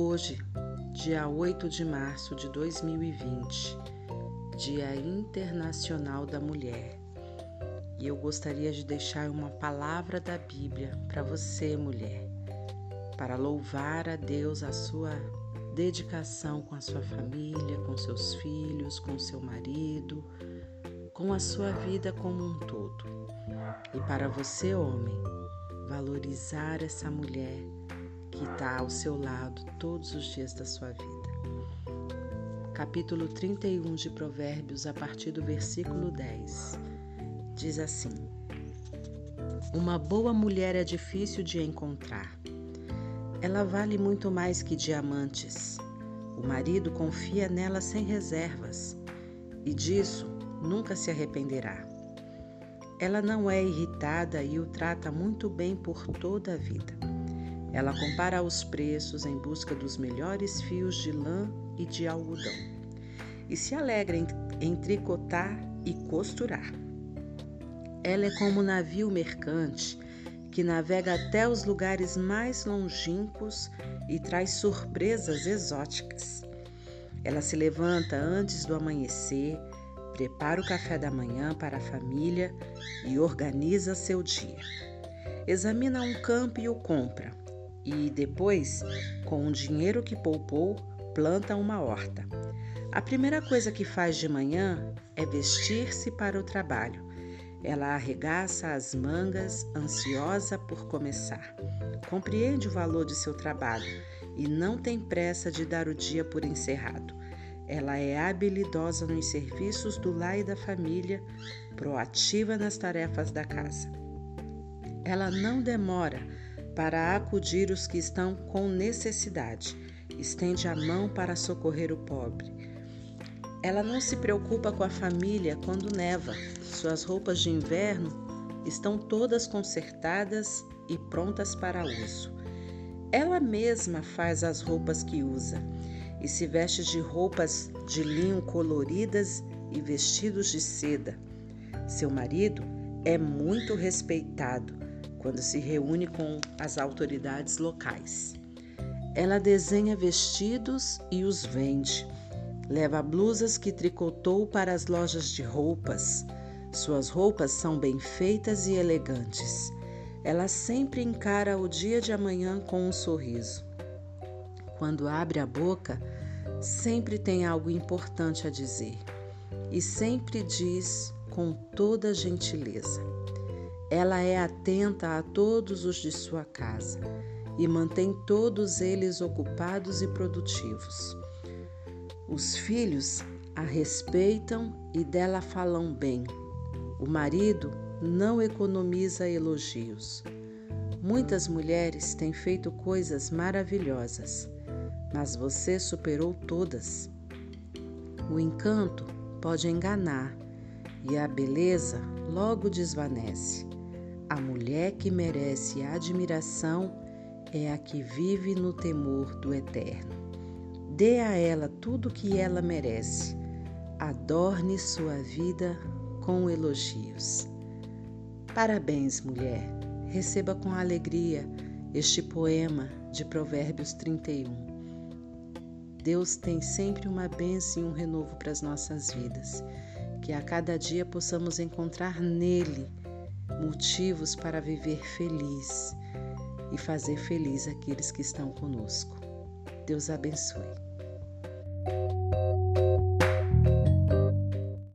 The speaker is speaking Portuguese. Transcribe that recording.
Hoje, dia 8 de março de 2020, Dia Internacional da Mulher. E eu gostaria de deixar uma palavra da Bíblia para você, mulher, para louvar a Deus a sua dedicação com a sua família, com seus filhos, com seu marido, com a sua vida como um todo. E para você, homem, valorizar essa mulher que está ao seu lado todos os dias da sua vida. Capítulo 31 de Provérbios, a partir do versículo 10, diz assim: Uma boa mulher é difícil de encontrar. Ela vale muito mais que diamantes. O marido confia nela sem reservas e disso nunca se arrependerá. Ela não é irritada e o trata muito bem por toda a vida. Ela compara os preços em busca dos melhores fios de lã e de algodão e se alegra em, em tricotar e costurar. Ela é como um navio mercante que navega até os lugares mais longínquos e traz surpresas exóticas. Ela se levanta antes do amanhecer, prepara o café da manhã para a família e organiza seu dia. Examina um campo e o compra e depois, com o dinheiro que poupou, planta uma horta. A primeira coisa que faz de manhã é vestir-se para o trabalho. Ela arregaça as mangas, ansiosa por começar. Compreende o valor de seu trabalho e não tem pressa de dar o dia por encerrado. Ela é habilidosa nos serviços do lar e da família, proativa nas tarefas da casa. Ela não demora para acudir os que estão com necessidade. Estende a mão para socorrer o pobre. Ela não se preocupa com a família quando neva. Suas roupas de inverno estão todas consertadas e prontas para uso. Ela mesma faz as roupas que usa e se veste de roupas de linho coloridas e vestidos de seda. Seu marido é muito respeitado quando se reúne com as autoridades locais. Ela desenha vestidos e os vende. Leva blusas que tricotou para as lojas de roupas. Suas roupas são bem feitas e elegantes. Ela sempre encara o dia de amanhã com um sorriso. Quando abre a boca, sempre tem algo importante a dizer e sempre diz com toda gentileza. Ela é atenta a todos os de sua casa e mantém todos eles ocupados e produtivos. Os filhos a respeitam e dela falam bem. O marido não economiza elogios. Muitas mulheres têm feito coisas maravilhosas, mas você superou todas. O encanto pode enganar e a beleza logo desvanece. A mulher que merece admiração é a que vive no temor do eterno. Dê a ela tudo o que ela merece. Adorne sua vida com elogios. Parabéns, mulher. Receba com alegria este poema de Provérbios 31. Deus tem sempre uma bênção e um renovo para as nossas vidas. Que a cada dia possamos encontrar nele motivos para viver feliz e fazer feliz aqueles que estão conosco. Deus abençoe.